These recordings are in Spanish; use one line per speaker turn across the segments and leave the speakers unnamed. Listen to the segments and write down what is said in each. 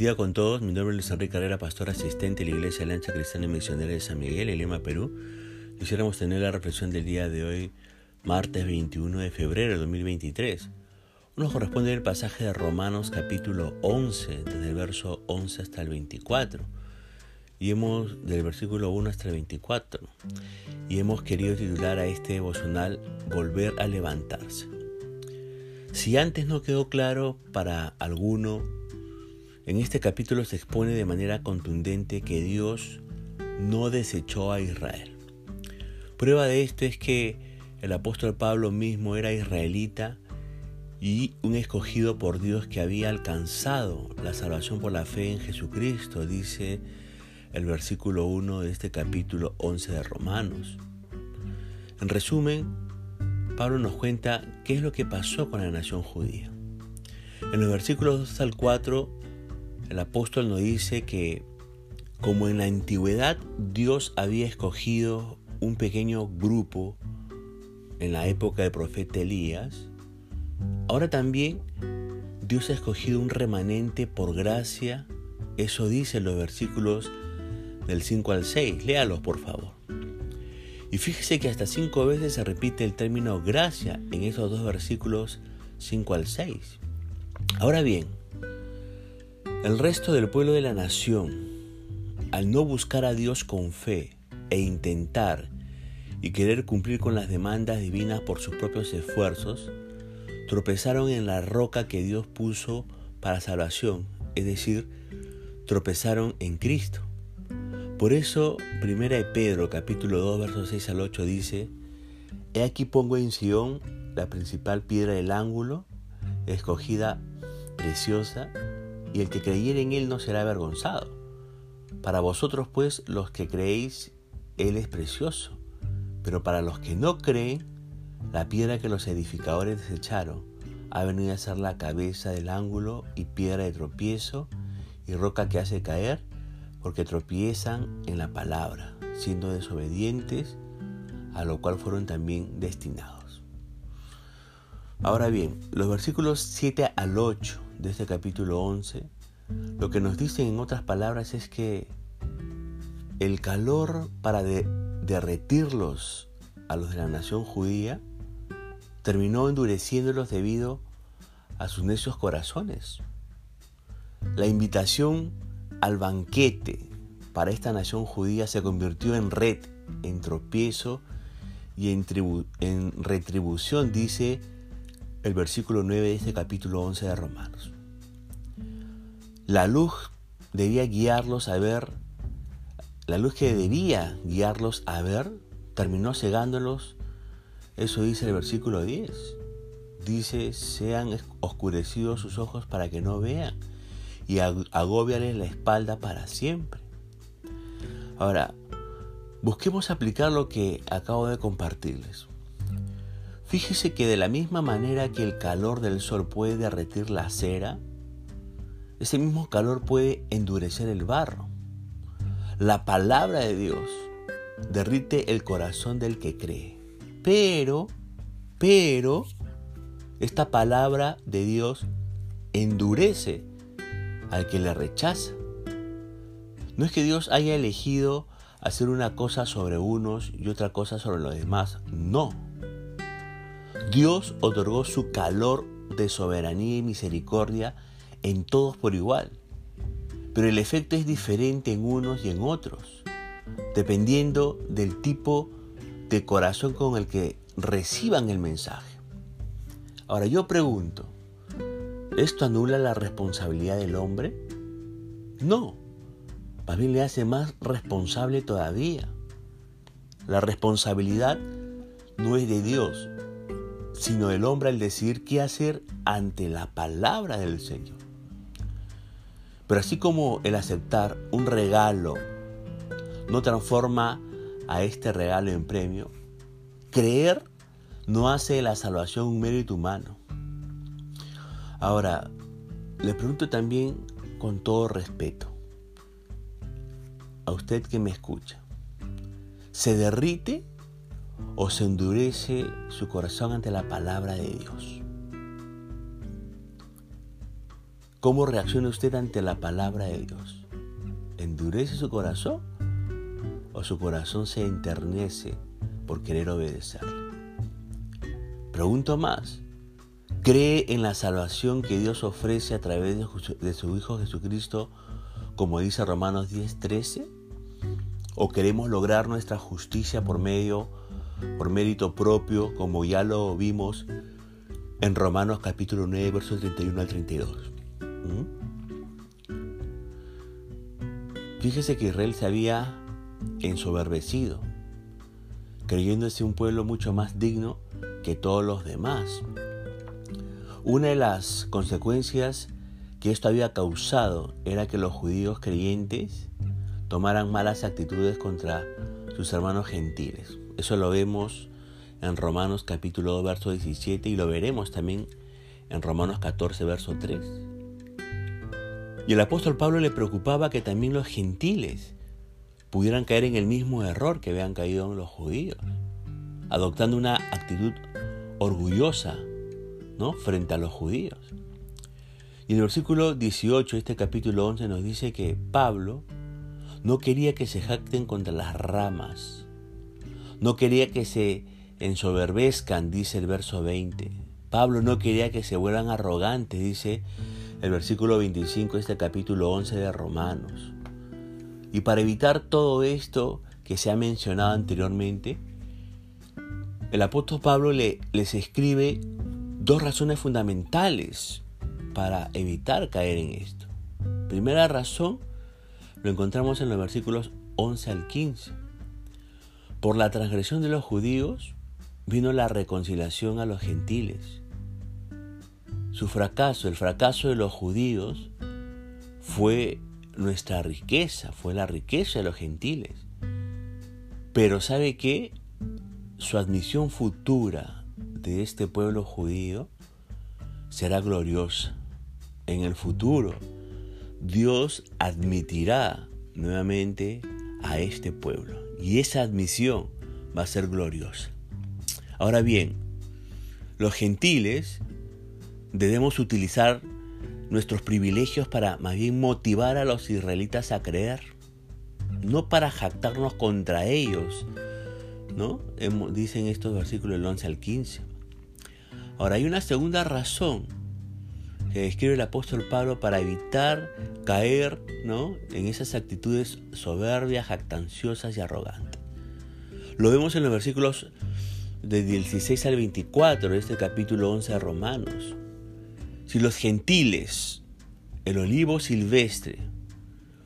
día con todos, mi nombre es Luis Enrique Carrera, pastor asistente de la Iglesia Lancha Cristiana y Misionera de San Miguel, en Lima, Perú. Quisiéramos tener la reflexión del día de hoy, martes 21 de febrero de 2023. Nos corresponde el pasaje de Romanos capítulo 11, desde el verso 11 hasta el 24. Y hemos, del versículo 1 hasta el 24. Y hemos querido titular a este devocional Volver a levantarse. Si antes no quedó claro para alguno, en este capítulo se expone de manera contundente que Dios no desechó a Israel. Prueba de esto es que el apóstol Pablo mismo era israelita y un escogido por Dios que había alcanzado la salvación por la fe en Jesucristo, dice el versículo 1 de este capítulo 11 de Romanos. En resumen, Pablo nos cuenta qué es lo que pasó con la nación judía. En los versículos 2 al 4, el apóstol nos dice que como en la antigüedad Dios había escogido un pequeño grupo en la época del profeta Elías, ahora también Dios ha escogido un remanente por gracia. Eso dice los versículos del 5 al 6. Léalos por favor. Y fíjese que hasta cinco veces se repite el término gracia en esos dos versículos 5 al 6. Ahora bien, el resto del pueblo de la nación, al no buscar a Dios con fe e intentar y querer cumplir con las demandas divinas por sus propios esfuerzos, tropezaron en la roca que Dios puso para salvación, es decir, tropezaron en Cristo. Por eso, primera de Pedro, capítulo 2, versos 6 al 8 dice, He aquí pongo en Sion la principal piedra del ángulo, escogida, preciosa, y el que creyere en él no será avergonzado. Para vosotros pues, los que creéis, él es precioso, pero para los que no creen, la piedra que los edificadores desecharon ha venido a ser la cabeza del ángulo y piedra de tropiezo y roca que hace caer porque tropiezan en la palabra, siendo desobedientes, a lo cual fueron también destinados. Ahora bien, los versículos 7 al 8 de este capítulo 11, lo que nos dicen en otras palabras es que el calor para derretirlos a los de la nación judía terminó endureciéndolos debido a sus necios corazones. La invitación al banquete para esta nación judía se convirtió en red, en tropiezo y en, retribución, dice el versículo 9 de este capítulo 11 de Romanos. La luz debía guiarlos a ver, la luz que debía guiarlos a ver, terminó cegándolos. Eso dice el versículo 10. Dice, sean oscurecidos sus ojos para que no vean y agobiarles la espalda para siempre. Ahora, busquemos aplicar lo que acabo de compartirles. Fíjese que de la misma manera que el calor del sol puede derretir la cera, ese mismo calor puede endurecer el barro. La palabra de Dios derrite el corazón del que cree. Pero, pero, esta palabra de Dios endurece al que le rechaza. No es que Dios haya elegido hacer una cosa sobre unos y otra cosa sobre los demás. No. Dios otorgó su calor de soberanía y misericordia en todos por igual. Pero el efecto es diferente en unos y en otros, dependiendo del tipo de corazón con el que reciban el mensaje. Ahora yo pregunto, ¿Esto anula la responsabilidad del hombre? No, más bien le hace más responsable todavía. La responsabilidad no es de Dios, sino del hombre al decidir qué hacer ante la palabra del Señor. Pero así como el aceptar un regalo no transforma a este regalo en premio, creer no hace la salvación un mérito humano. Ahora, le pregunto también con todo respeto, a usted que me escucha, ¿se derrite o se endurece su corazón ante la palabra de Dios? ¿Cómo reacciona usted ante la palabra de Dios? ¿Endurece su corazón o su corazón se enternece por querer obedecerle? Pregunto más, ¿cree en la salvación que Dios ofrece a través de su Hijo Jesucristo, como dice Romanos 10:13? ¿O queremos lograr nuestra justicia por medio, por mérito propio, como ya lo vimos en Romanos capítulo 9, versos 31 al 32? ¿Mm? Fíjese que Israel se había ensoberbecido, creyéndose un pueblo mucho más digno que todos los demás. Una de las consecuencias que esto había causado era que los judíos creyentes tomaran malas actitudes contra sus hermanos gentiles. Eso lo vemos en Romanos capítulo 2, verso 17 y lo veremos también en Romanos 14, verso 3. Y el apóstol Pablo le preocupaba que también los gentiles pudieran caer en el mismo error que habían caído los judíos, adoptando una actitud orgullosa ¿no? frente a los judíos. Y en el versículo 18 de este capítulo 11 nos dice que Pablo no quería que se jacten contra las ramas, no quería que se ensoberbezcan, dice el verso 20. Pablo no quería que se vuelvan arrogantes, dice el versículo 25 de este capítulo 11 de Romanos. Y para evitar todo esto que se ha mencionado anteriormente, el apóstol Pablo le, les escribe dos razones fundamentales para evitar caer en esto. Primera razón lo encontramos en los versículos 11 al 15. Por la transgresión de los judíos vino la reconciliación a los gentiles su fracaso, el fracaso de los judíos, fue nuestra riqueza, fue la riqueza de los gentiles. Pero ¿sabe qué? Su admisión futura de este pueblo judío será gloriosa. En el futuro, Dios admitirá nuevamente a este pueblo. Y esa admisión va a ser gloriosa. Ahora bien, los gentiles debemos utilizar nuestros privilegios para más bien motivar a los israelitas a creer, no para jactarnos contra ellos, ¿no? Dicen estos versículos del 11 al 15. Ahora hay una segunda razón que describe el apóstol Pablo para evitar caer ¿no? en esas actitudes soberbias, jactanciosas y arrogantes. Lo vemos en los versículos del 16 al 24 de este capítulo 11 de Romanos. Si los gentiles, el olivo silvestre,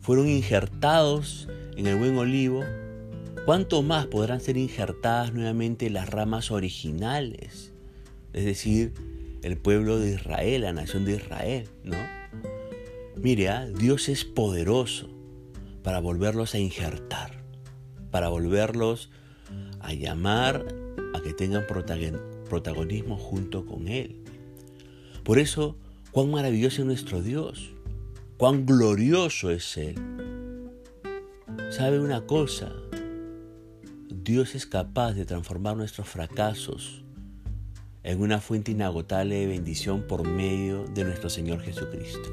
fueron injertados en el buen olivo, ¿cuánto más podrán ser injertadas nuevamente las ramas originales? Es decir, el pueblo de Israel, la nación de Israel, ¿no? Mire, ¿ah? Dios es poderoso para volverlos a injertar, para volverlos a llamar a que tengan protagonismo junto con Él. Por eso, cuán maravilloso es nuestro Dios, cuán glorioso es Él. ¿Sabe una cosa? Dios es capaz de transformar nuestros fracasos en una fuente inagotable de bendición por medio de nuestro Señor Jesucristo.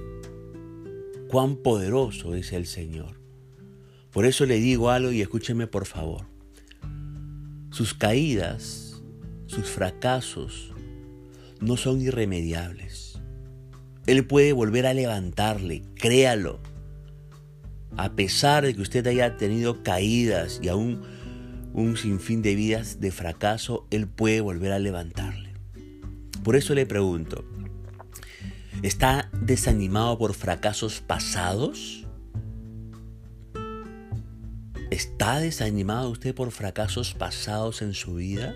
Cuán poderoso es el Señor. Por eso le digo algo y escúcheme por favor. Sus caídas, sus fracasos, no son irremediables. Él puede volver a levantarle, créalo. A pesar de que usted haya tenido caídas y aún un sinfín de vidas de fracaso, Él puede volver a levantarle. Por eso le pregunto, ¿está desanimado por fracasos pasados? ¿Está desanimado usted por fracasos pasados en su vida?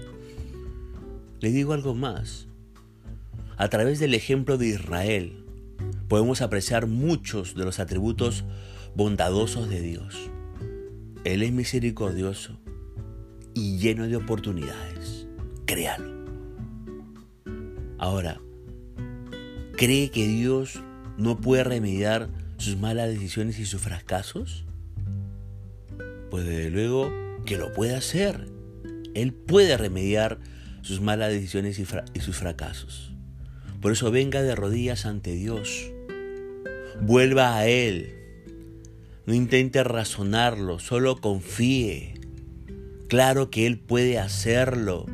Le digo algo más. A través del ejemplo de Israel podemos apreciar muchos de los atributos bondadosos de Dios. Él es misericordioso y lleno de oportunidades. Créalo. Ahora, ¿cree que Dios no puede remediar sus malas decisiones y sus fracasos? Pues desde luego que lo puede hacer. Él puede remediar sus malas decisiones y, sus fracasos. Por eso venga de rodillas ante Dios. Vuelva a Él. No intente razonarlo, solo confíe. Claro que Él puede hacerlo.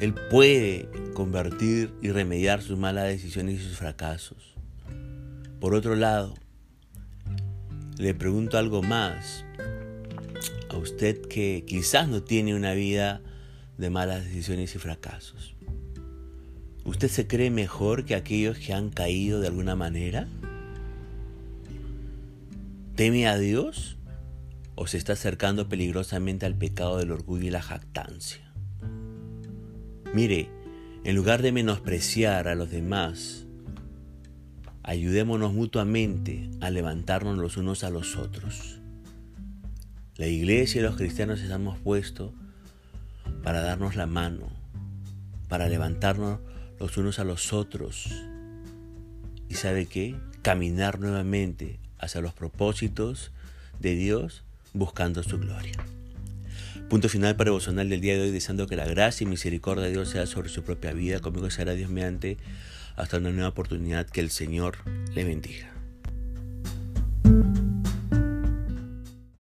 Él puede convertir y remediar sus malas decisiones y sus fracasos. Por otro lado, le pregunto algo más a usted que quizás no tiene una vida de malas decisiones y fracasos. ¿Usted se cree mejor que aquellos que han caído de alguna manera? ¿Teme a Dios o se está acercando peligrosamente al pecado del orgullo y la jactancia? Mire, en lugar de menospreciar a los demás, ayudémonos mutuamente a levantarnos los unos a los otros. La iglesia y los cristianos estamos puestos para darnos la mano, para levantarnos los unos a los otros. ¿Y sabe qué? Caminar nuevamente hacia los propósitos de Dios buscando su gloria. Punto final para devocional del día de hoy, deseando que la gracia y misericordia de Dios sea sobre su propia vida. Conmigo será Dios mediante hasta una nueva oportunidad. Que el Señor le bendiga.